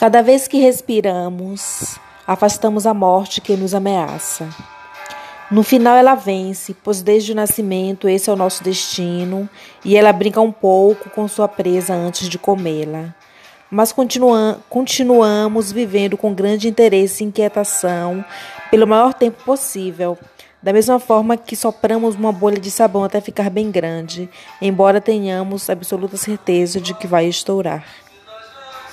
Cada vez que respiramos, afastamos a morte que nos ameaça. No final ela vence, pois desde o nascimento esse é o nosso destino, e ela brinca um pouco com sua presa antes de comê-la. Mas continua continuamos vivendo com grande interesse e inquietação pelo maior tempo possível, da mesma forma que sopramos uma bolha de sabão até ficar bem grande, embora tenhamos absoluta certeza de que vai estourar.